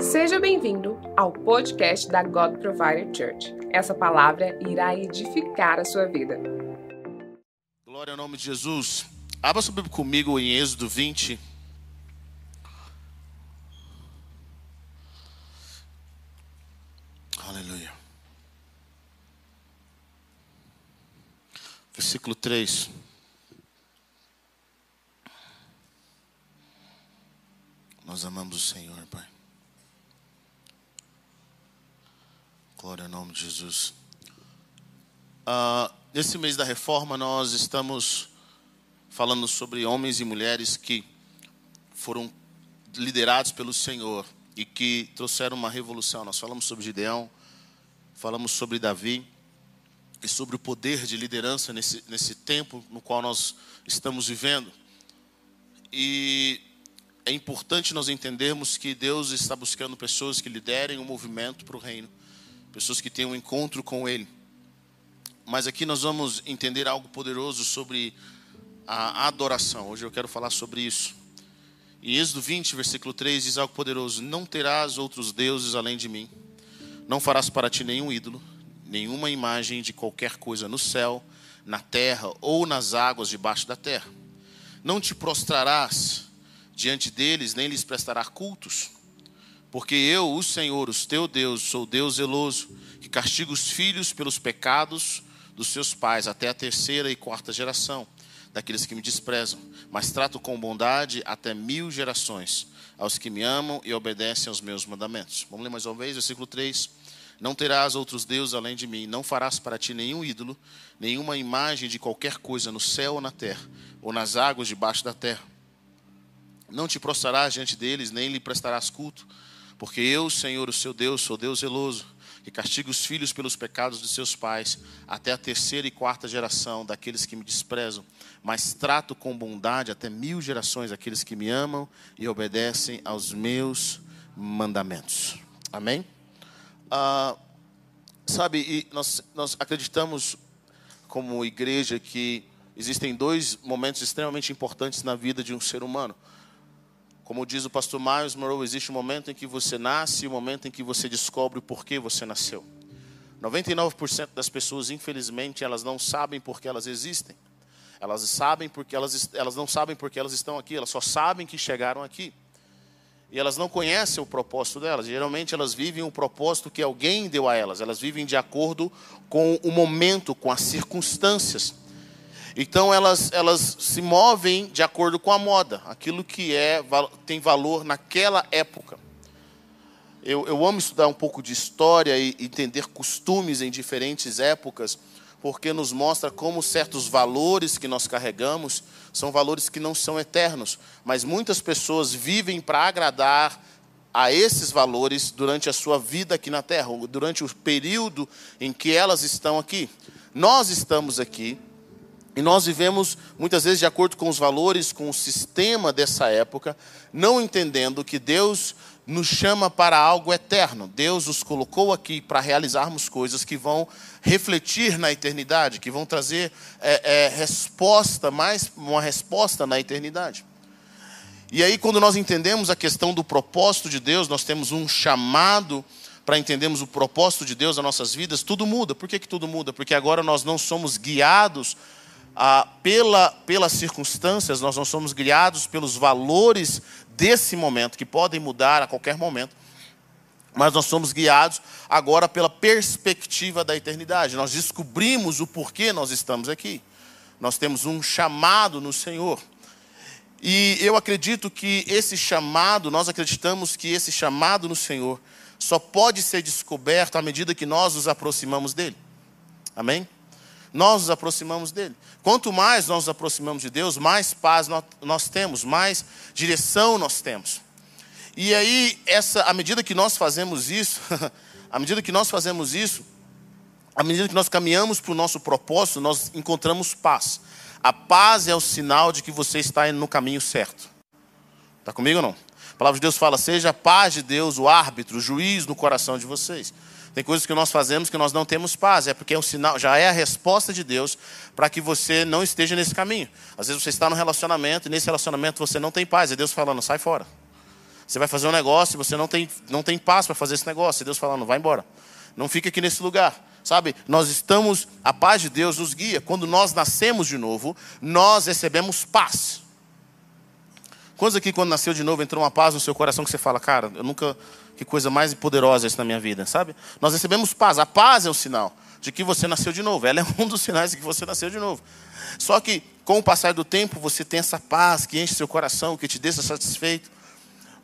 Seja bem-vindo ao podcast da God Provider Church. Essa palavra irá edificar a sua vida. Glória ao nome de Jesus. Abra sua Bíblia comigo em Êxodo 20. Aleluia. Versículo 3. Nós amamos o Senhor, Pai. Glória ao nome de Jesus. Uh, nesse mês da reforma, nós estamos falando sobre homens e mulheres que foram liderados pelo Senhor e que trouxeram uma revolução. Nós falamos sobre Gideão, falamos sobre Davi e sobre o poder de liderança nesse, nesse tempo no qual nós estamos vivendo. E é importante nós entendermos que Deus está buscando pessoas que liderem o um movimento para o reino, pessoas que tenham um encontro com Ele. Mas aqui nós vamos entender algo poderoso sobre a adoração. Hoje eu quero falar sobre isso. Em Êxodo 20, versículo 3, diz algo poderoso: Não terás outros deuses além de mim, não farás para ti nenhum ídolo, nenhuma imagem de qualquer coisa no céu, na terra ou nas águas debaixo da terra. Não te prostrarás diante deles, nem lhes prestará cultos. Porque eu, o Senhor, o teu Deus, sou Deus zeloso, que castiga os filhos pelos pecados dos seus pais, até a terceira e quarta geração daqueles que me desprezam, mas trato com bondade até mil gerações aos que me amam e obedecem aos meus mandamentos. Vamos ler mais uma vez, versículo 3. Não terás outros deuses além de mim, não farás para ti nenhum ídolo, nenhuma imagem de qualquer coisa no céu ou na terra, ou nas águas debaixo da terra. Não te prostrarás diante deles, nem lhe prestarás culto, porque eu, Senhor, o seu Deus, sou Deus zeloso, que castiga os filhos pelos pecados de seus pais, até a terceira e quarta geração daqueles que me desprezam, mas trato com bondade até mil gerações aqueles que me amam e obedecem aos meus mandamentos. Amém? Ah, sabe, nós, nós acreditamos como igreja que existem dois momentos extremamente importantes na vida de um ser humano. Como diz o pastor Miles Monroe, existe um momento em que você nasce e um momento em que você descobre o porquê você nasceu. 99% das pessoas, infelizmente, elas não sabem por que elas existem. Elas sabem porque elas, elas não sabem porque elas estão aqui, elas só sabem que chegaram aqui. E elas não conhecem o propósito delas. Geralmente elas vivem o propósito que alguém deu a elas. Elas vivem de acordo com o momento, com as circunstâncias. Então elas, elas se movem de acordo com a moda, aquilo que é tem valor naquela época. Eu, eu amo estudar um pouco de história e entender costumes em diferentes épocas, porque nos mostra como certos valores que nós carregamos são valores que não são eternos, mas muitas pessoas vivem para agradar a esses valores durante a sua vida aqui na Terra, durante o período em que elas estão aqui. Nós estamos aqui e nós vivemos muitas vezes de acordo com os valores, com o sistema dessa época, não entendendo que Deus nos chama para algo eterno. Deus nos colocou aqui para realizarmos coisas que vão refletir na eternidade, que vão trazer é, é, resposta, mais uma resposta na eternidade. E aí, quando nós entendemos a questão do propósito de Deus, nós temos um chamado para entendermos o propósito de Deus nas nossas vidas, tudo muda. Por que, que tudo muda? Porque agora nós não somos guiados ah, pela, pelas circunstâncias, nós não somos guiados pelos valores desse momento, que podem mudar a qualquer momento, mas nós somos guiados agora pela perspectiva da eternidade. Nós descobrimos o porquê nós estamos aqui. Nós temos um chamado no Senhor. E eu acredito que esse chamado, nós acreditamos que esse chamado no Senhor só pode ser descoberto à medida que nós nos aproximamos dele. Amém? nós nos aproximamos dele. Quanto mais nós nos aproximamos de Deus, mais paz nós, temos, mais direção nós temos. E aí, essa, à medida que nós fazemos isso, à medida que nós fazemos isso, à medida que nós caminhamos para o nosso propósito, nós encontramos paz. A paz é o sinal de que você está indo no caminho certo. Está comigo ou não? Palavra de Deus fala: seja a paz de Deus o árbitro, o juiz no coração de vocês. Tem coisas que nós fazemos que nós não temos paz, é porque é um sinal, já é a resposta de Deus para que você não esteja nesse caminho. Às vezes você está no relacionamento e nesse relacionamento você não tem paz, e Deus falando, sai fora. Você vai fazer um negócio e você não tem, não tem paz para fazer esse negócio. E Deus falando, vai embora. Não fica aqui nesse lugar. Sabe, nós estamos, a paz de Deus nos guia. Quando nós nascemos de novo, nós recebemos paz. Quantos aqui, quando nasceu de novo, entrou uma paz no seu coração que você fala, cara, eu nunca, que coisa mais poderosa isso na minha vida, sabe? Nós recebemos paz. A paz é o sinal de que você nasceu de novo. Ela é um dos sinais de que você nasceu de novo. Só que, com o passar do tempo, você tem essa paz que enche seu coração, que te deixa satisfeito.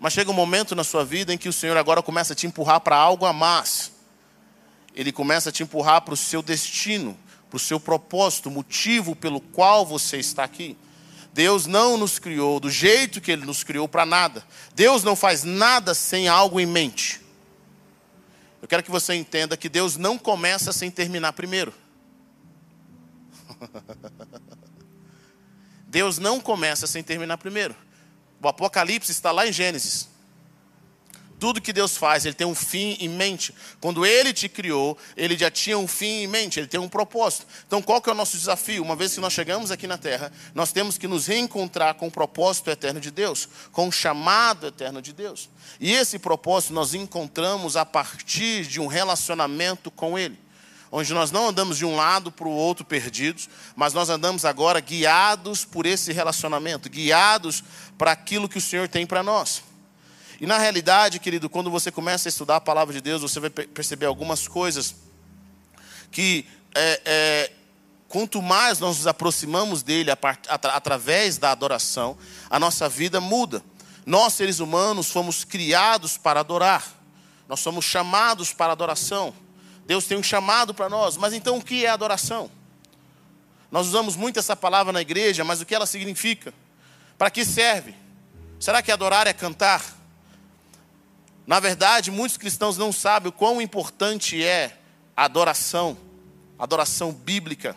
Mas chega um momento na sua vida em que o Senhor agora começa a te empurrar para algo a mais. Ele começa a te empurrar para o seu destino, para o seu propósito, motivo pelo qual você está aqui. Deus não nos criou do jeito que Ele nos criou para nada. Deus não faz nada sem algo em mente. Eu quero que você entenda que Deus não começa sem terminar primeiro. Deus não começa sem terminar primeiro. O Apocalipse está lá em Gênesis. Tudo que Deus faz, Ele tem um fim em mente. Quando Ele te criou, Ele já tinha um fim em mente, Ele tem um propósito. Então, qual que é o nosso desafio? Uma vez que nós chegamos aqui na Terra, nós temos que nos reencontrar com o propósito eterno de Deus, com o chamado eterno de Deus. E esse propósito nós encontramos a partir de um relacionamento com Ele. Onde nós não andamos de um lado para o outro perdidos, mas nós andamos agora guiados por esse relacionamento, guiados para aquilo que o Senhor tem para nós. E na realidade, querido, quando você começa a estudar a palavra de Deus, você vai perceber algumas coisas que é, é, quanto mais nós nos aproximamos dele através da adoração, a nossa vida muda. Nós, seres humanos, fomos criados para adorar. Nós somos chamados para adoração. Deus tem um chamado para nós. Mas então o que é adoração? Nós usamos muito essa palavra na igreja, mas o que ela significa? Para que serve? Será que adorar é cantar? Na verdade, muitos cristãos não sabem o quão importante é a adoração, a adoração bíblica.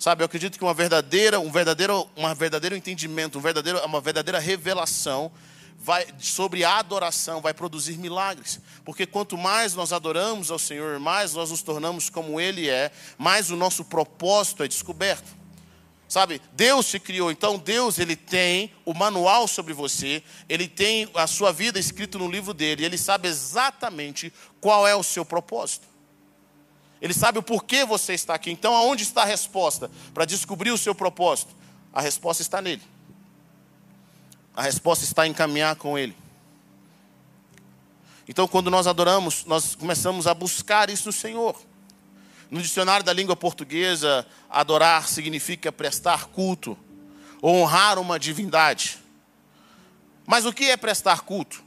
Sabe, eu acredito que uma verdadeira, um verdadeiro, um verdadeiro entendimento, um verdadeiro, uma verdadeira revelação vai, sobre a adoração vai produzir milagres. Porque quanto mais nós adoramos ao Senhor, mais nós nos tornamos como Ele é, mais o nosso propósito é descoberto. Sabe, Deus te criou, então Deus ele tem o manual sobre você, ele tem a sua vida escrito no livro dele, ele sabe exatamente qual é o seu propósito. Ele sabe o porquê você está aqui. Então, aonde está a resposta para descobrir o seu propósito? A resposta está nele. A resposta está em caminhar com ele. Então, quando nós adoramos, nós começamos a buscar isso no Senhor. No dicionário da língua portuguesa, adorar significa prestar culto, honrar uma divindade. Mas o que é prestar culto?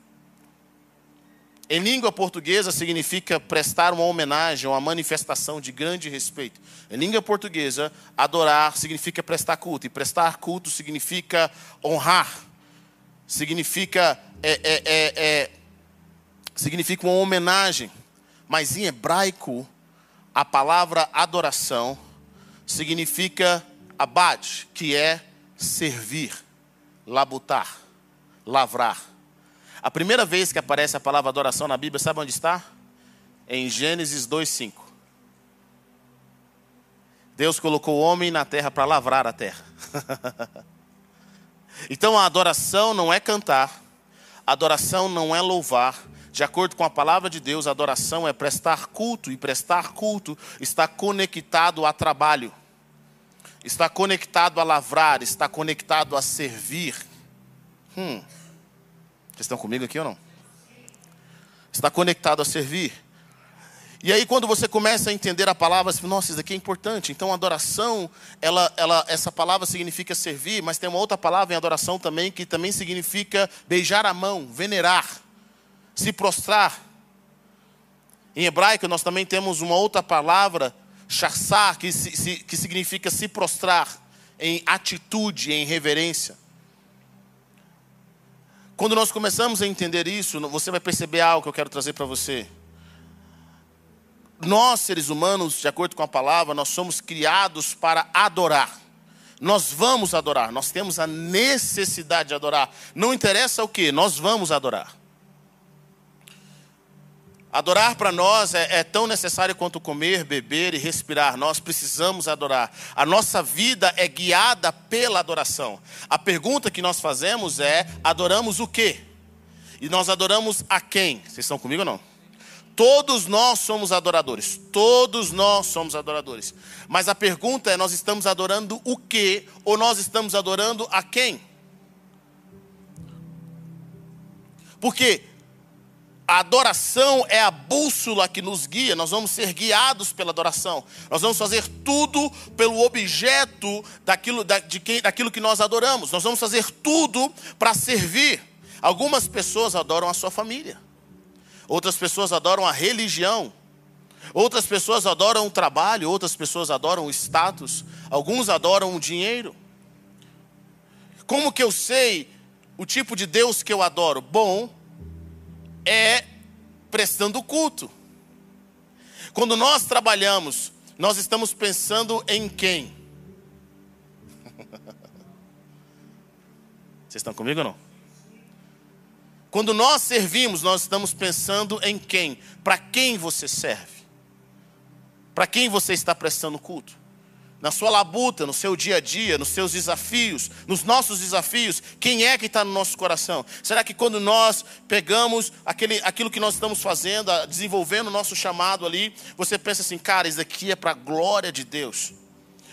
Em língua portuguesa significa prestar uma homenagem, uma manifestação de grande respeito. Em língua portuguesa, adorar significa prestar culto. E prestar culto significa honrar. Significa, é, é, é, é significa uma homenagem. Mas em hebraico, a palavra adoração significa abad, que é servir, labutar, lavrar. A primeira vez que aparece a palavra adoração na Bíblia, sabe onde está? Em Gênesis 2:5. Deus colocou o homem na terra para lavrar a terra. então a adoração não é cantar, a adoração não é louvar, de acordo com a palavra de Deus, adoração é prestar culto, e prestar culto está conectado a trabalho, está conectado a lavrar, está conectado a servir. Hum. Vocês estão comigo aqui ou não? Está conectado a servir. E aí, quando você começa a entender a palavra, você fala, nossa, isso aqui é importante. Então, adoração, ela, ela, essa palavra significa servir, mas tem uma outra palavra em adoração também, que também significa beijar a mão, venerar se prostrar. Em hebraico, nós também temos uma outra palavra, chassar, que, se, que significa se prostrar em atitude, em reverência. Quando nós começamos a entender isso, você vai perceber algo que eu quero trazer para você. Nós, seres humanos, de acordo com a palavra, nós somos criados para adorar. Nós vamos adorar, nós temos a necessidade de adorar. Não interessa o que, nós vamos adorar. Adorar para nós é, é, tão necessário quanto comer, beber e respirar. Nós precisamos adorar. A nossa vida é guiada pela adoração. A pergunta que nós fazemos é: adoramos o quê? E nós adoramos a quem? Vocês estão comigo ou não? Todos nós somos adoradores. Todos nós somos adoradores. Mas a pergunta é: nós estamos adorando o que? Ou nós estamos adorando a quem? Porque a adoração é a bússola que nos guia, nós vamos ser guiados pela adoração. Nós vamos fazer tudo pelo objeto daquilo, da, de quem, daquilo que nós adoramos. Nós vamos fazer tudo para servir. Algumas pessoas adoram a sua família, outras pessoas adoram a religião, outras pessoas adoram o trabalho, outras pessoas adoram o status, alguns adoram o dinheiro. Como que eu sei o tipo de Deus que eu adoro? Bom, é prestando culto. Quando nós trabalhamos, nós estamos pensando em quem? Vocês estão comigo ou não? Quando nós servimos, nós estamos pensando em quem? Para quem você serve? Para quem você está prestando culto? Na sua labuta, no seu dia a dia, nos seus desafios, nos nossos desafios, quem é que está no nosso coração? Será que quando nós pegamos aquele, aquilo que nós estamos fazendo, desenvolvendo o nosso chamado ali, você pensa assim, cara, isso aqui é para a glória de Deus?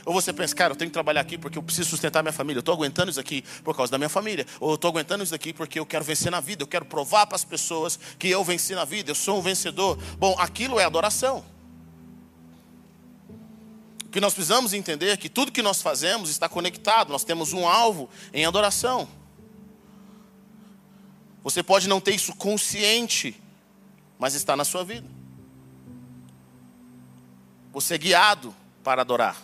Ou você pensa, cara, eu tenho que trabalhar aqui porque eu preciso sustentar minha família. Eu estou aguentando isso aqui por causa da minha família. Ou eu estou aguentando isso aqui porque eu quero vencer na vida. Eu quero provar para as pessoas que eu venci na vida. Eu sou um vencedor. Bom, aquilo é adoração. Que nós precisamos entender que tudo que nós fazemos está conectado. Nós temos um alvo em adoração. Você pode não ter isso consciente, mas está na sua vida. Você é guiado para adorar.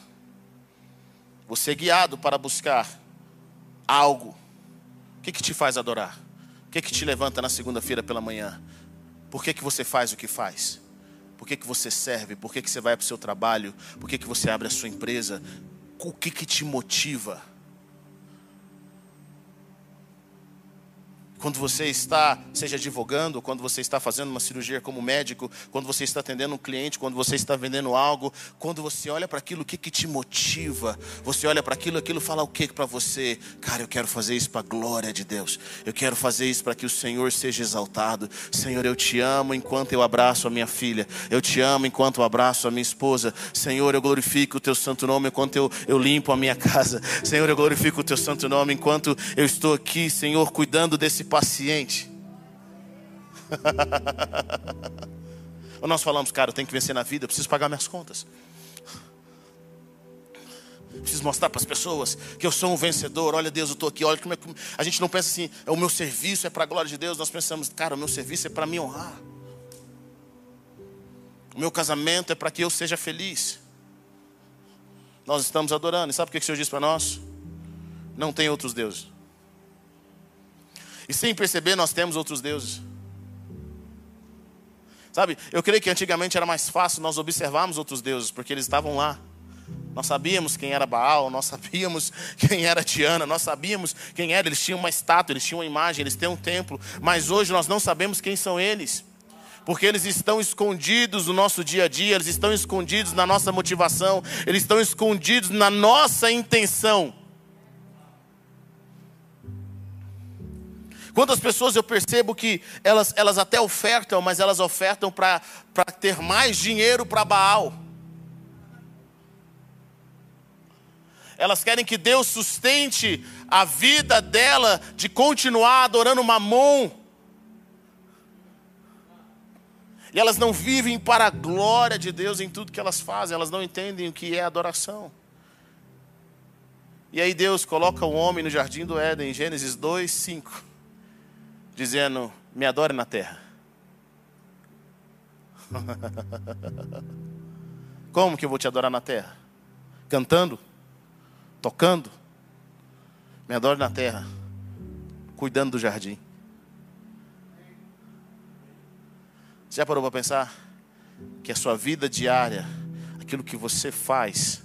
Você é guiado para buscar algo. O que, que te faz adorar? O que, que te levanta na segunda-feira pela manhã? Por que, que você faz o que faz? Por que, que você serve? Por que, que você vai para o seu trabalho? Por que, que você abre a sua empresa? O que, que te motiva? Quando você está, seja advogando, quando você está fazendo uma cirurgia como médico, quando você está atendendo um cliente, quando você está vendendo algo, quando você olha para aquilo, o que, que te motiva? Você olha para aquilo, aquilo fala o que para você? Cara, eu quero fazer isso para a glória de Deus. Eu quero fazer isso para que o Senhor seja exaltado. Senhor, eu te amo enquanto eu abraço a minha filha. Eu te amo enquanto eu abraço a minha esposa. Senhor, eu glorifico o teu santo nome enquanto eu, eu limpo a minha casa. Senhor, eu glorifico o teu santo nome enquanto eu estou aqui, Senhor, cuidando desse paciente. Ou nós falamos, cara, eu tenho que vencer na vida, eu preciso pagar minhas contas. Preciso mostrar para as pessoas que eu sou um vencedor. Olha, Deus, eu estou aqui. Olha como é que. A gente não pensa assim, o meu serviço é para a glória de Deus. Nós pensamos, cara, o meu serviço é para me honrar. O meu casamento é para que eu seja feliz. Nós estamos adorando. E sabe o que o Senhor diz para nós? Não tem outros deuses. E sem perceber, nós temos outros deuses. Sabe, eu creio que antigamente era mais fácil nós observarmos outros deuses, porque eles estavam lá. Nós sabíamos quem era Baal, nós sabíamos quem era Tiana, nós sabíamos quem era. Eles tinham uma estátua, eles tinham uma imagem, eles têm um templo. Mas hoje nós não sabemos quem são eles. Porque eles estão escondidos no nosso dia a dia, eles estão escondidos na nossa motivação, eles estão escondidos na nossa intenção. Quantas pessoas eu percebo que elas, elas até ofertam, mas elas ofertam para ter mais dinheiro para Baal. Elas querem que Deus sustente a vida dela de continuar adorando Mamon. E elas não vivem para a glória de Deus em tudo que elas fazem, elas não entendem o que é adoração. E aí Deus coloca o homem no jardim do Éden, Gênesis 2, 5 dizendo: Me adore na terra. Como que eu vou te adorar na terra? Cantando? Tocando? Me adore na terra, cuidando do jardim. Você já parou para pensar que a sua vida diária, aquilo que você faz,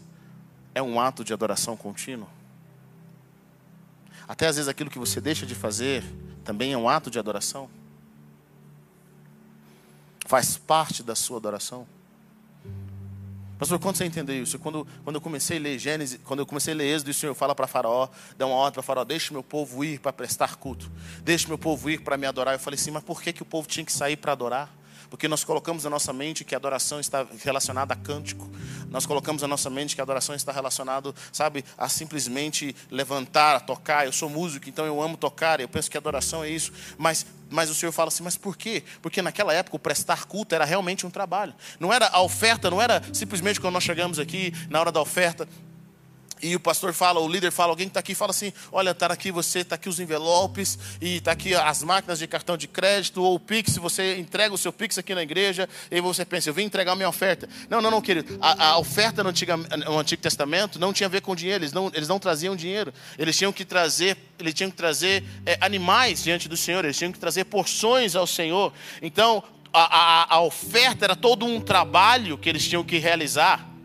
é um ato de adoração contínuo? Até às vezes aquilo que você deixa de fazer também é um ato de adoração? Faz parte da sua adoração? Pastor, quando você entendeu isso? Quando, quando eu comecei a ler Gênesis, quando eu comecei a ler Êxodo, o Senhor fala para Faraó, dá uma ordem para Faraó, deixe meu povo ir para prestar culto, deixe meu povo ir para me adorar. Eu falei assim, mas por que, que o povo tinha que sair para adorar? Porque nós colocamos na nossa mente que a adoração está relacionada a cântico. Nós colocamos na nossa mente que a adoração está relacionada, sabe, a simplesmente levantar, tocar. Eu sou músico, então eu amo tocar. Eu penso que adoração é isso. Mas, mas o Senhor fala assim, mas por quê? Porque naquela época o prestar culto era realmente um trabalho. Não era a oferta, não era simplesmente quando nós chegamos aqui, na hora da oferta, e o pastor fala, o líder fala, alguém que está aqui fala assim: olha, está aqui você, está aqui os envelopes, e está aqui as máquinas de cartão de crédito, ou o Pix, você entrega o seu Pix aqui na igreja, e você pensa, eu vim entregar a minha oferta. Não, não, não, querido. A, a oferta no Antigo, no Antigo Testamento não tinha a ver com dinheiro, eles não, eles não traziam dinheiro. Eles tinham que trazer, eles tinham que trazer é, animais diante do Senhor, eles tinham que trazer porções ao Senhor. Então, a, a, a oferta era todo um trabalho que eles tinham que realizar.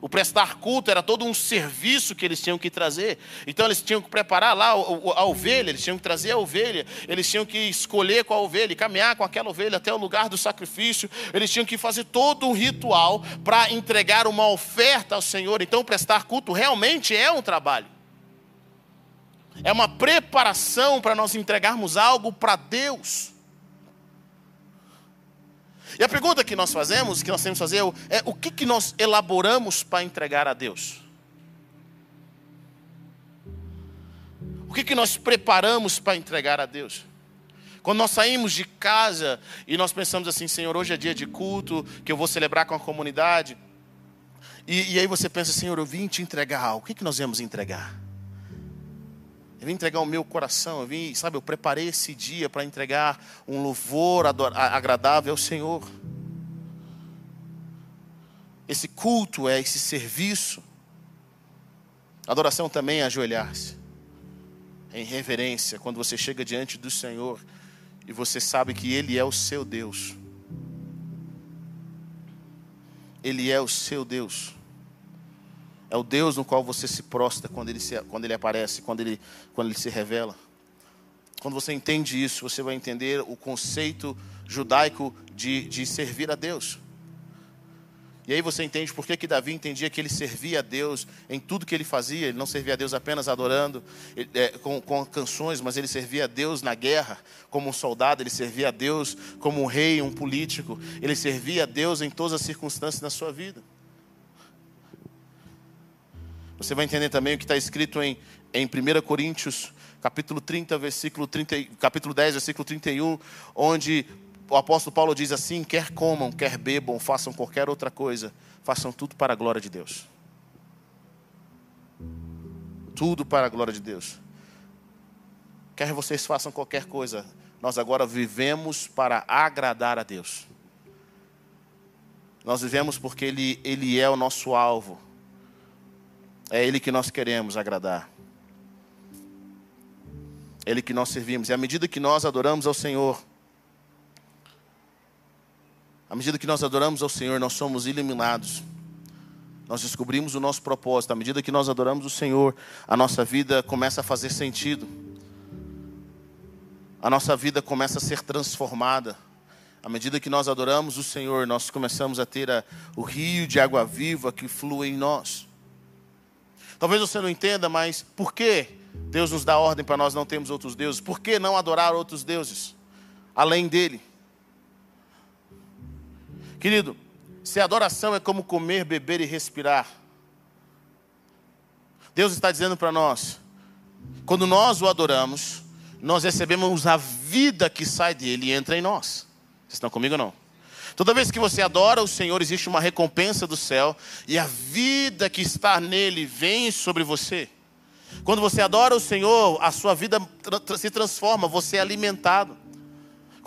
O prestar culto era todo um serviço que eles tinham que trazer. Então eles tinham que preparar lá a ovelha, eles tinham que trazer a ovelha, eles tinham que escolher qual ovelha, caminhar com aquela ovelha até o lugar do sacrifício. Eles tinham que fazer todo um ritual para entregar uma oferta ao Senhor. Então prestar culto realmente é um trabalho. É uma preparação para nós entregarmos algo para Deus. E a pergunta que nós fazemos, que nós temos que fazer, é o que, que nós elaboramos para entregar a Deus? O que, que nós preparamos para entregar a Deus? Quando nós saímos de casa e nós pensamos assim, Senhor, hoje é dia de culto, que eu vou celebrar com a comunidade. E, e aí você pensa, Senhor, eu vim te entregar algo. O que, que nós viemos entregar? Eu vim entregar o meu coração, eu vim, sabe, eu preparei esse dia para entregar um louvor agradável ao Senhor. Esse culto é esse serviço. Adoração também é ajoelhar-se. É em reverência, quando você chega diante do Senhor e você sabe que Ele é o seu Deus. Ele é o seu Deus. É o Deus no qual você se prostra quando ele, se, quando ele aparece, quando ele, quando ele se revela. Quando você entende isso, você vai entender o conceito judaico de, de servir a Deus. E aí você entende por que, que Davi entendia que ele servia a Deus em tudo que ele fazia. Ele não servia a Deus apenas adorando é, com, com canções, mas ele servia a Deus na guerra como um soldado, ele servia a Deus como um rei, um político. Ele servia a Deus em todas as circunstâncias da sua vida. Você vai entender também o que está escrito em, em 1 Coríntios, capítulo 30, versículo 30, capítulo 10, versículo 31, onde o apóstolo Paulo diz assim: quer comam, quer bebam, façam qualquer outra coisa, façam tudo para a glória de Deus. Tudo para a glória de Deus. Quer vocês façam qualquer coisa, nós agora vivemos para agradar a Deus. Nós vivemos porque Ele, Ele é o nosso alvo. É Ele que nós queremos agradar. É Ele que nós servimos. E à medida que nós adoramos ao Senhor, à medida que nós adoramos ao Senhor, nós somos iluminados. Nós descobrimos o nosso propósito. À medida que nós adoramos o Senhor, a nossa vida começa a fazer sentido. A nossa vida começa a ser transformada. À medida que nós adoramos o Senhor, nós começamos a ter a, o rio de água viva que flui em nós. Talvez você não entenda, mas por que Deus nos dá ordem para nós não termos outros deuses? Por que não adorar outros deuses além dele? Querido, se adoração é como comer, beber e respirar, Deus está dizendo para nós, quando nós o adoramos, nós recebemos a vida que sai dele e entra em nós. Vocês estão comigo ou não? Toda vez que você adora o Senhor, existe uma recompensa do céu e a vida que está nele vem sobre você. Quando você adora o Senhor, a sua vida se transforma, você é alimentado.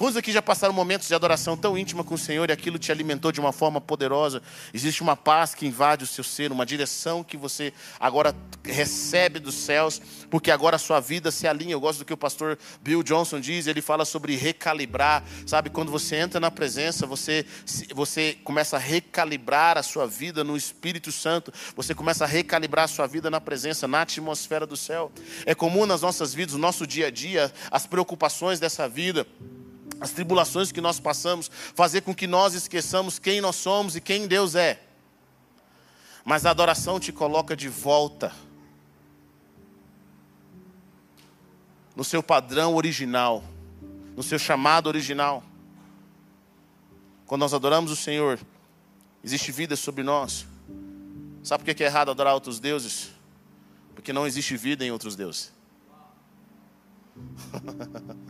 Quantos aqui já passaram momentos de adoração tão íntima com o Senhor e aquilo te alimentou de uma forma poderosa? Existe uma paz que invade o seu ser, uma direção que você agora recebe dos céus, porque agora a sua vida se alinha. Eu gosto do que o pastor Bill Johnson diz, ele fala sobre recalibrar. Sabe, quando você entra na presença, você, você começa a recalibrar a sua vida no Espírito Santo, você começa a recalibrar a sua vida na presença, na atmosfera do céu. É comum nas nossas vidas, no nosso dia a dia, as preocupações dessa vida as tribulações que nós passamos, fazer com que nós esqueçamos quem nós somos e quem Deus é. Mas a adoração te coloca de volta no seu padrão original, no seu chamado original. Quando nós adoramos o Senhor, existe vida sobre nós. Sabe por que é errado adorar outros deuses? Porque não existe vida em outros deuses.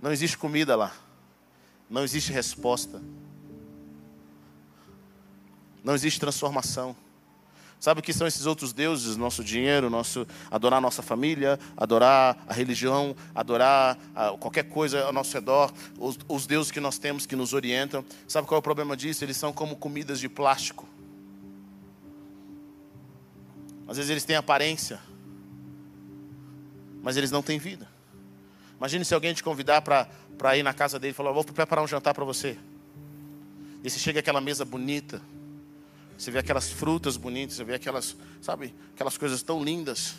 Não existe comida lá. Não existe resposta. Não existe transformação. Sabe o que são esses outros deuses? Nosso dinheiro, nosso adorar nossa família, adorar a religião, adorar a, qualquer coisa ao nosso redor, os, os deuses que nós temos que nos orientam. Sabe qual é o problema disso? Eles são como comidas de plástico. Às vezes eles têm aparência, mas eles não têm vida. Imagine se alguém te convidar para ir na casa dele e falar: Vou preparar um jantar para você. E você chega aquela mesa bonita, você vê aquelas frutas bonitas, você vê aquelas, sabe, aquelas coisas tão lindas.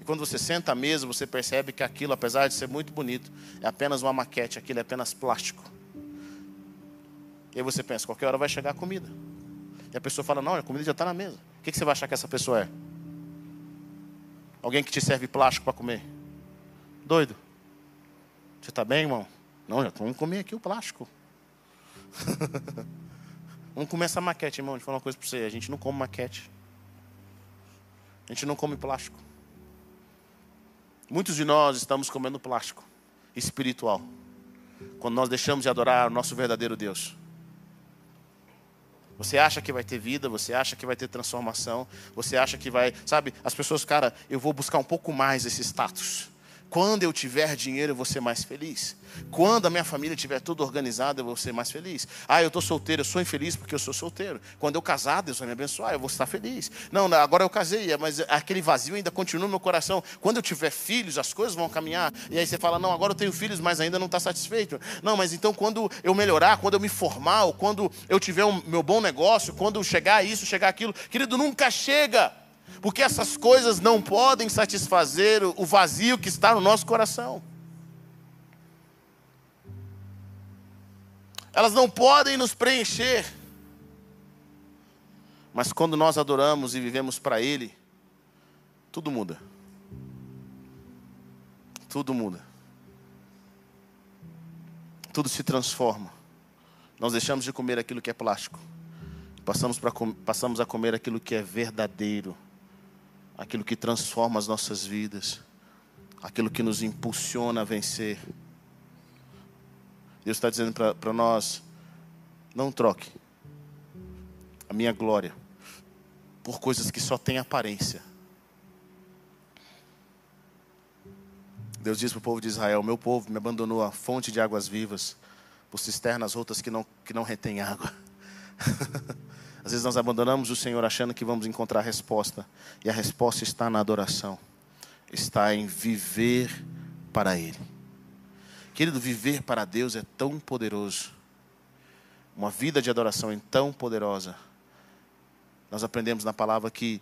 E quando você senta à mesa, você percebe que aquilo, apesar de ser muito bonito, é apenas uma maquete, aquilo é apenas plástico. E aí você pensa, qualquer hora vai chegar a comida. E a pessoa fala, não, a comida já está na mesa. O que você vai achar que essa pessoa é? Alguém que te serve plástico para comer? Doido. Você está bem, irmão? Não, já vamos comer aqui o plástico. Vamos comer essa maquete, irmão. Deixa eu falar uma coisa para você. A gente não come maquete. A gente não come plástico. Muitos de nós estamos comendo plástico espiritual. Quando nós deixamos de adorar o nosso verdadeiro Deus. Você acha que vai ter vida, você acha que vai ter transformação, você acha que vai. Sabe, as pessoas, cara, eu vou buscar um pouco mais esse status. Quando eu tiver dinheiro, eu vou ser mais feliz. Quando a minha família estiver tudo organizada, eu vou ser mais feliz. Ah, eu estou solteiro, eu sou infeliz porque eu sou solteiro. Quando eu casar, Deus vai me abençoar, eu vou estar feliz. Não, agora eu casei, mas aquele vazio ainda continua no meu coração. Quando eu tiver filhos, as coisas vão caminhar. E aí você fala, não, agora eu tenho filhos, mas ainda não está satisfeito. Não, mas então quando eu melhorar, quando eu me formar, ou quando eu tiver um meu bom negócio, quando chegar isso, chegar aquilo, querido, nunca chega porque essas coisas não podem satisfazer o vazio que está no nosso coração. Elas não podem nos preencher. Mas quando nós adoramos e vivemos para Ele, tudo muda. Tudo muda. Tudo se transforma. Nós deixamos de comer aquilo que é plástico. Passamos, pra, passamos a comer aquilo que é verdadeiro aquilo que transforma as nossas vidas, aquilo que nos impulsiona a vencer. Deus está dizendo para nós: não troque a minha glória por coisas que só têm aparência. Deus diz para o povo de Israel: Meu povo me abandonou a fonte de águas vivas, por cisternas rotas que não, que não retêm água. Às vezes nós abandonamos o Senhor achando que vamos encontrar a resposta. E a resposta está na adoração. Está em viver para Ele. Querido, viver para Deus é tão poderoso. Uma vida de adoração é tão poderosa. Nós aprendemos na palavra que,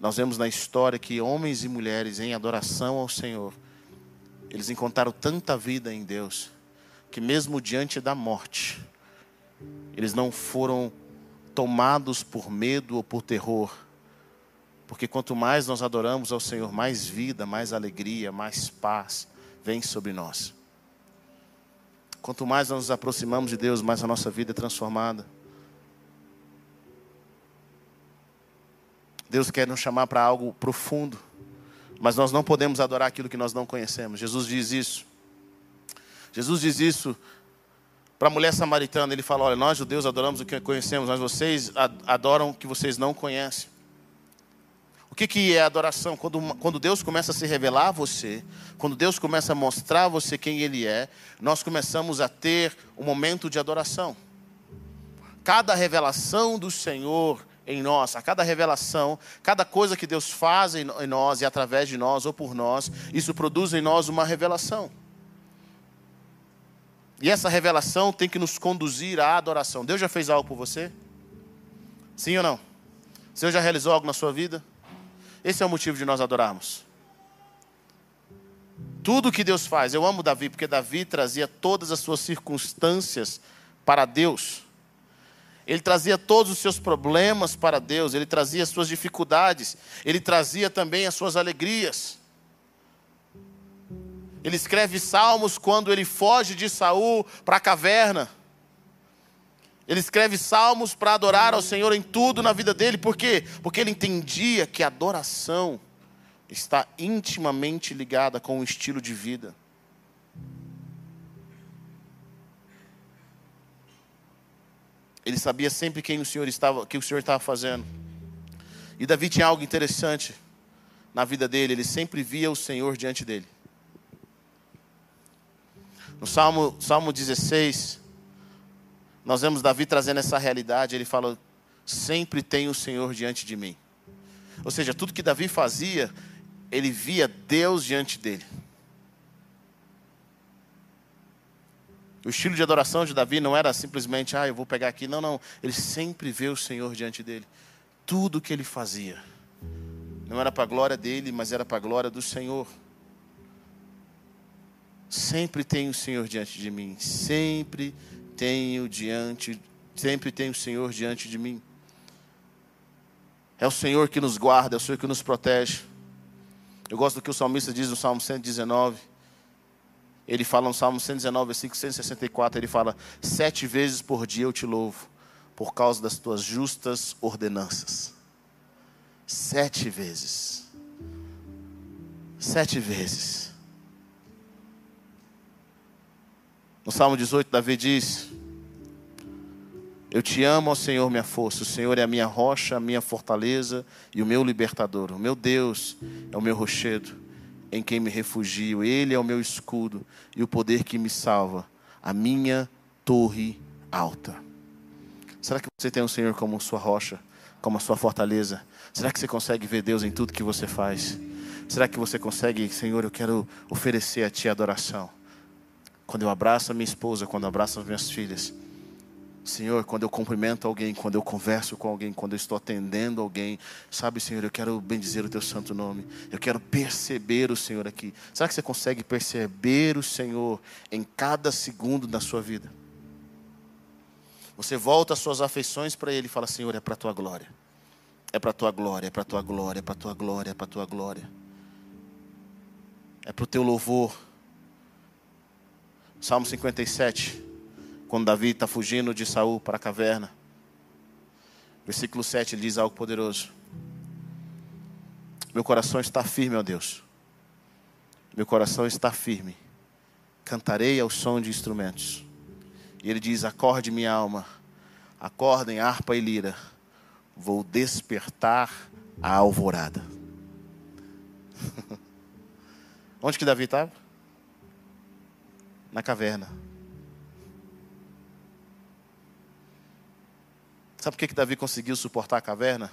nós vemos na história que homens e mulheres em adoração ao Senhor, eles encontraram tanta vida em Deus, que mesmo diante da morte, eles não foram tomados por medo ou por terror. Porque quanto mais nós adoramos ao Senhor, mais vida, mais alegria, mais paz vem sobre nós. Quanto mais nós nos aproximamos de Deus, mais a nossa vida é transformada. Deus quer nos chamar para algo profundo, mas nós não podemos adorar aquilo que nós não conhecemos. Jesus diz isso. Jesus diz isso para a mulher samaritana, ele fala: Olha, nós judeus adoramos o que conhecemos, mas vocês adoram o que vocês não conhecem. O que, que é adoração? Quando, quando Deus começa a se revelar a você, quando Deus começa a mostrar a você quem Ele é, nós começamos a ter um momento de adoração. Cada revelação do Senhor em nós, a cada revelação, cada coisa que Deus faz em nós e através de nós ou por nós, isso produz em nós uma revelação. E essa revelação tem que nos conduzir à adoração. Deus já fez algo por você? Sim ou não? Deus já realizou algo na sua vida? Esse é o motivo de nós adorarmos. Tudo que Deus faz, eu amo Davi, porque Davi trazia todas as suas circunstâncias para Deus. Ele trazia todos os seus problemas para Deus, ele trazia as suas dificuldades, ele trazia também as suas alegrias. Ele escreve salmos quando ele foge de Saul para a caverna. Ele escreve salmos para adorar ao Senhor em tudo na vida dele, por quê? Porque ele entendia que a adoração está intimamente ligada com o estilo de vida. Ele sabia sempre quem o Senhor estava, que o Senhor estava fazendo. E Davi tinha algo interessante na vida dele, ele sempre via o Senhor diante dele. No Salmo, Salmo 16, nós vemos Davi trazendo essa realidade. Ele fala: Sempre tem o Senhor diante de mim. Ou seja, tudo que Davi fazia, ele via Deus diante dele. O estilo de adoração de Davi não era simplesmente, ah, eu vou pegar aqui. Não, não. Ele sempre vê o Senhor diante dele. Tudo que ele fazia. Não era para a glória dele, mas era para a glória do Senhor. Sempre tenho o Senhor diante de mim, sempre tenho diante, sempre tenho o Senhor diante de mim. É o Senhor que nos guarda, é o Senhor que nos protege. Eu gosto do que o salmista diz no Salmo 119. Ele fala no Salmo 119, versículo 164, ele fala: Sete vezes por dia eu te louvo, por causa das tuas justas ordenanças. Sete vezes. Sete vezes. No Salmo 18, Davi diz: Eu te amo, ó Senhor, minha força. O Senhor é a minha rocha, a minha fortaleza e o meu libertador. O meu Deus é o meu rochedo, em quem me refugio. Ele é o meu escudo e o poder que me salva, a minha torre alta. Será que você tem o Senhor como sua rocha, como a sua fortaleza? Será que você consegue ver Deus em tudo que você faz? Será que você consegue, Senhor, eu quero oferecer a Ti adoração? Quando eu abraço a minha esposa, quando eu abraço as minhas filhas. Senhor, quando eu cumprimento alguém, quando eu converso com alguém, quando eu estou atendendo alguém, sabe, Senhor, eu quero bendizer o teu santo nome. Eu quero perceber o Senhor aqui. Será que você consegue perceber o Senhor em cada segundo da sua vida? Você volta as suas afeições para Ele e fala: Senhor, é para a tua glória. É para a tua glória, é para a tua glória, é para a tua glória, é para a tua glória. É para o teu louvor. Salmo 57, quando Davi está fugindo de Saul para a caverna. Versículo 7 ele diz algo poderoso. Meu coração está firme, ó Deus. Meu coração está firme. Cantarei ao som de instrumentos. E ele diz: Acorde minha alma, acordem harpa e lira. Vou despertar a alvorada. Onde que Davi estava? Na caverna. Sabe por que, que Davi conseguiu suportar a caverna?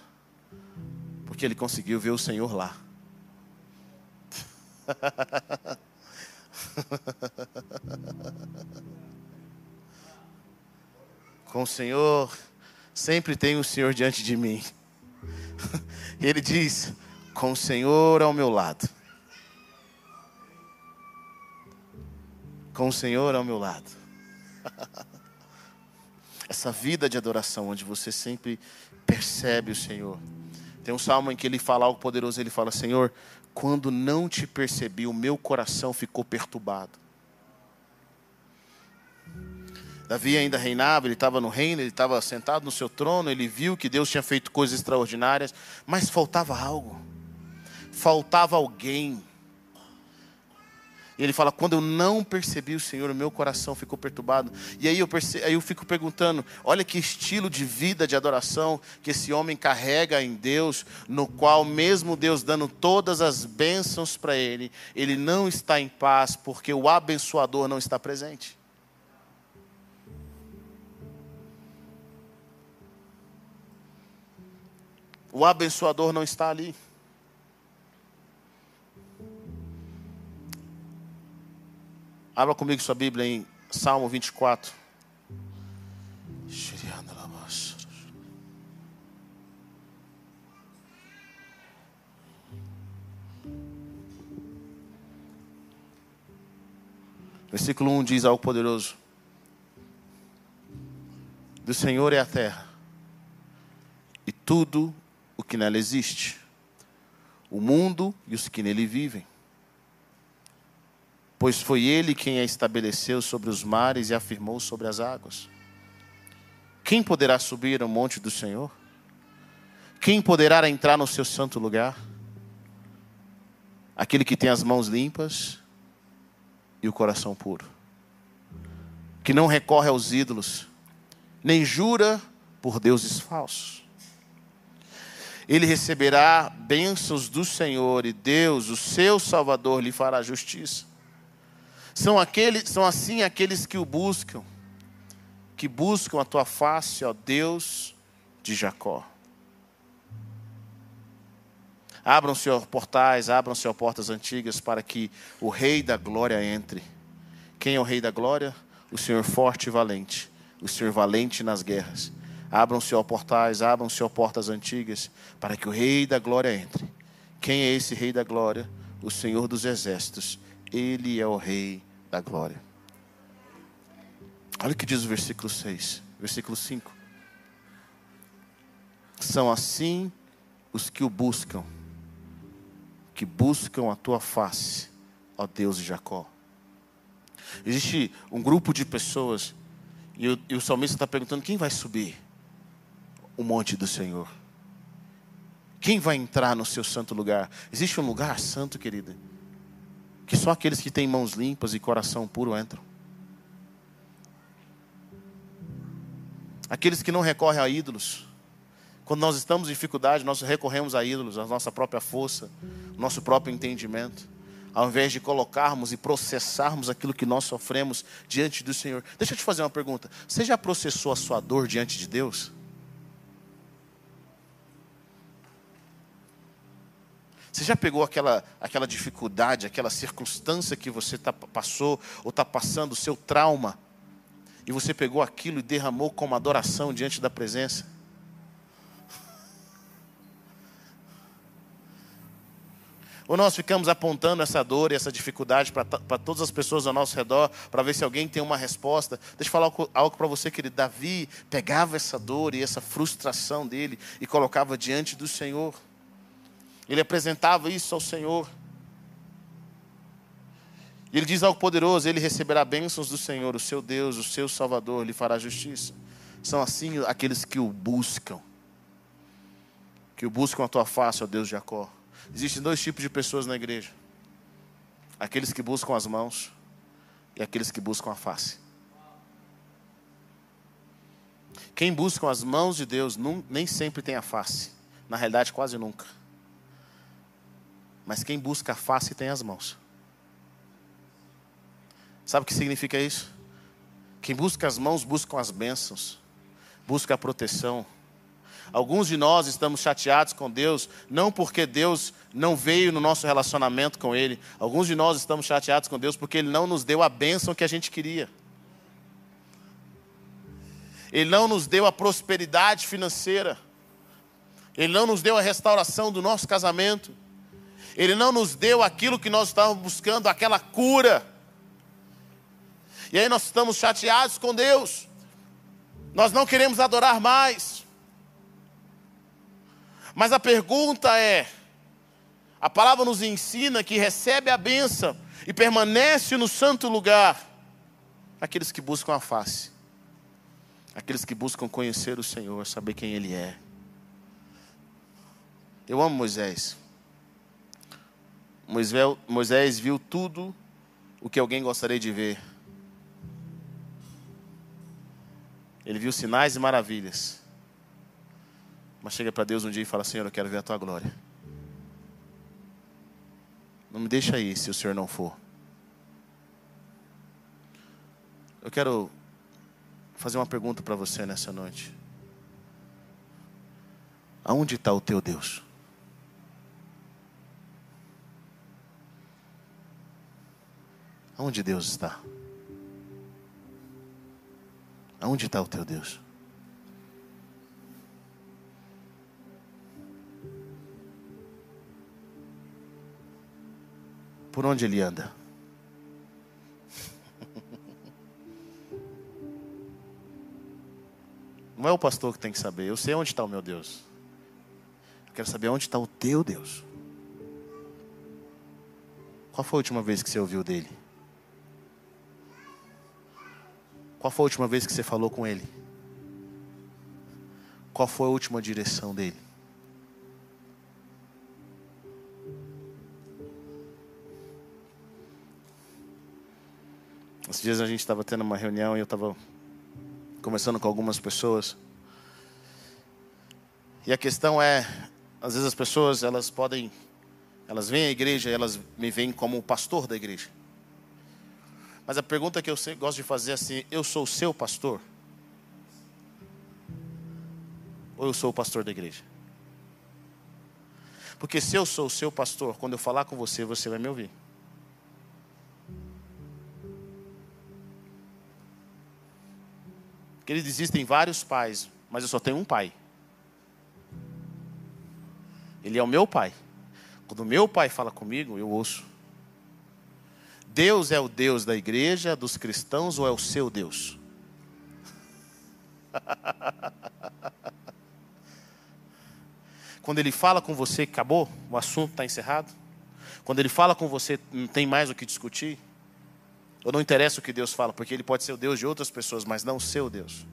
Porque ele conseguiu ver o Senhor lá. Com o Senhor, sempre tem o Senhor diante de mim. E ele diz: Com o Senhor ao meu lado, com o Senhor ao meu lado. Essa vida de adoração, onde você sempre percebe o Senhor. Tem um salmo em que ele fala algo poderoso, ele fala: Senhor, quando não te percebi, o meu coração ficou perturbado. Davi ainda reinava, ele estava no reino, ele estava sentado no seu trono, ele viu que Deus tinha feito coisas extraordinárias, mas faltava algo, faltava alguém e ele fala: quando eu não percebi o Senhor, o meu coração ficou perturbado. E aí eu, perce... aí eu fico perguntando: olha que estilo de vida de adoração que esse homem carrega em Deus, no qual, mesmo Deus dando todas as bênçãos para ele, ele não está em paz porque o abençoador não está presente. O abençoador não está ali. Abra comigo sua Bíblia em Salmo 24. Versículo 1 diz algo poderoso: Do Senhor é a terra tudo o que nela existe, o mundo e os que nele vivem. Pois foi ele quem a estabeleceu sobre os mares e afirmou sobre as águas. Quem poderá subir ao monte do Senhor? Quem poderá entrar no seu santo lugar? Aquele que tem as mãos limpas e o coração puro, que não recorre aos ídolos, nem jura por deuses falsos. Ele receberá bênçãos do Senhor e Deus, o seu Salvador, lhe fará justiça. São, aqueles, são assim aqueles que o buscam, que buscam a tua face, ó Deus de Jacó. Abram-se portais, abram-se portas antigas para que o Rei da Glória entre. Quem é o Rei da Glória? O Senhor forte e valente, o Senhor valente nas guerras. Abram-se portais, abram-se portas antigas para que o Rei da Glória entre. Quem é esse Rei da Glória? O Senhor dos Exércitos. Ele é o Rei da Glória. Olha o que diz o versículo 6, versículo 5. São assim os que o buscam que buscam a tua face, ó Deus de Jacó. Existe um grupo de pessoas, e o, e o salmista está perguntando: quem vai subir o monte do Senhor? Quem vai entrar no seu santo lugar? Existe um lugar santo, querida, que só aqueles que têm mãos limpas e coração puro entram. Aqueles que não recorrem a ídolos, quando nós estamos em dificuldade, nós recorremos a ídolos, a nossa própria força, nosso próprio entendimento, ao invés de colocarmos e processarmos aquilo que nós sofremos diante do Senhor. Deixa eu te fazer uma pergunta: você já processou a sua dor diante de Deus? Você já pegou aquela, aquela dificuldade, aquela circunstância que você tá, passou ou está passando, o seu trauma, e você pegou aquilo e derramou como adoração diante da presença? Ou nós ficamos apontando essa dor e essa dificuldade para todas as pessoas ao nosso redor, para ver se alguém tem uma resposta. Deixa eu falar algo, algo para você, querido. Davi pegava essa dor e essa frustração dele e colocava diante do Senhor. Ele apresentava isso ao Senhor. Ele diz algo poderoso: ele receberá bênçãos do Senhor, o seu Deus, o seu Salvador, lhe fará justiça. São assim aqueles que o buscam, que o buscam a tua face, ó Deus de Jacó. Existem dois tipos de pessoas na igreja: aqueles que buscam as mãos e aqueles que buscam a face. Quem busca as mãos de Deus nem sempre tem a face, na realidade, quase nunca. Mas quem busca a face tem as mãos. Sabe o que significa isso? Quem busca as mãos busca as bênçãos, busca a proteção Alguns de nós estamos chateados com Deus, não porque Deus não veio no nosso relacionamento com Ele. Alguns de nós estamos chateados com Deus porque Ele não nos deu a bênção que a gente queria. Ele não nos deu a prosperidade financeira. Ele não nos deu a restauração do nosso casamento. Ele não nos deu aquilo que nós estávamos buscando, aquela cura. E aí nós estamos chateados com Deus. Nós não queremos adorar mais. Mas a pergunta é: a palavra nos ensina que recebe a benção e permanece no santo lugar aqueles que buscam a face, aqueles que buscam conhecer o Senhor, saber quem Ele é. Eu amo Moisés. Moisés viu tudo o que alguém gostaria de ver. Ele viu sinais e maravilhas. Mas chega para Deus um dia e fala: Senhor, eu quero ver a tua glória. Não me deixa aí se o Senhor não for. Eu quero fazer uma pergunta para você nessa noite. Aonde está o teu Deus? Aonde Deus está? Aonde está o teu Deus? por onde ele anda. Não é o pastor que tem que saber, eu sei onde está o meu Deus. quero saber onde está o teu Deus. Qual foi a última vez que você ouviu dele? Qual foi a última vez que você falou com ele? Qual foi a última direção dele? Esses dias a gente estava tendo uma reunião e eu estava conversando com algumas pessoas. E a questão é, às vezes as pessoas elas podem, elas vêm à igreja elas me veem como o pastor da igreja. Mas a pergunta que eu gosto de fazer é assim: eu sou o seu pastor? ou eu sou o pastor da igreja? Porque se eu sou o seu pastor, quando eu falar com você, você vai me ouvir. Porque existem vários pais, mas eu só tenho um pai. Ele é o meu pai. Quando o meu pai fala comigo, eu ouço. Deus é o Deus da igreja, dos cristãos, ou é o seu Deus? Quando ele fala com você, acabou, o assunto está encerrado. Quando ele fala com você, não tem mais o que discutir. Ou não interessa o que Deus fala, porque ele pode ser o Deus de outras pessoas, mas não o seu Deus.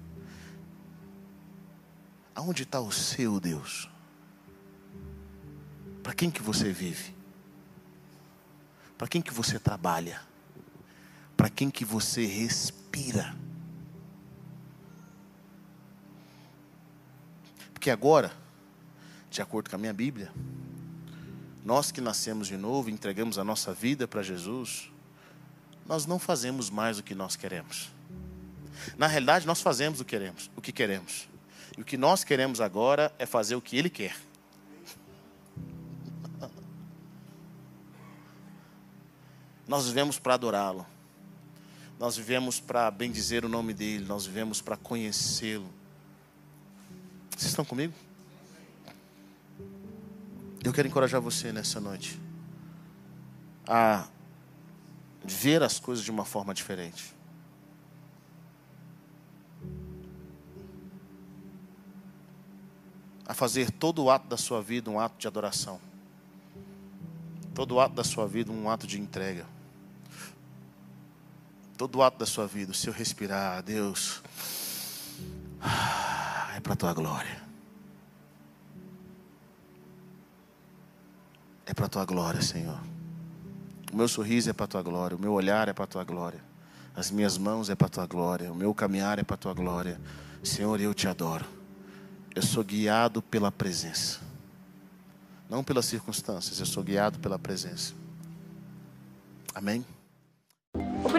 Aonde está o seu Deus? Para quem que você vive? Para quem que você trabalha? Para quem que você respira? Porque agora de acordo com a minha Bíblia. Nós que nascemos de novo, entregamos a nossa vida para Jesus, nós não fazemos mais o que nós queremos. Na realidade, nós fazemos o que queremos, o que queremos. E o que nós queremos agora é fazer o que ele quer. Nós vivemos para adorá-lo. Nós vivemos para bendizer o nome dele, nós vivemos para conhecê-lo. Vocês estão comigo? Eu quero encorajar você nessa noite a ver as coisas de uma forma diferente. A fazer todo o ato da sua vida um ato de adoração. Todo o ato da sua vida um ato de entrega. Todo ato da sua vida, o seu respirar, Deus, é para a tua glória. é para a tua glória, Senhor. O meu sorriso é para a tua glória, o meu olhar é para a tua glória, as minhas mãos é para a tua glória, o meu caminhar é para a tua glória. Senhor, eu te adoro. Eu sou guiado pela presença, não pelas circunstâncias, eu sou guiado pela presença. Amém?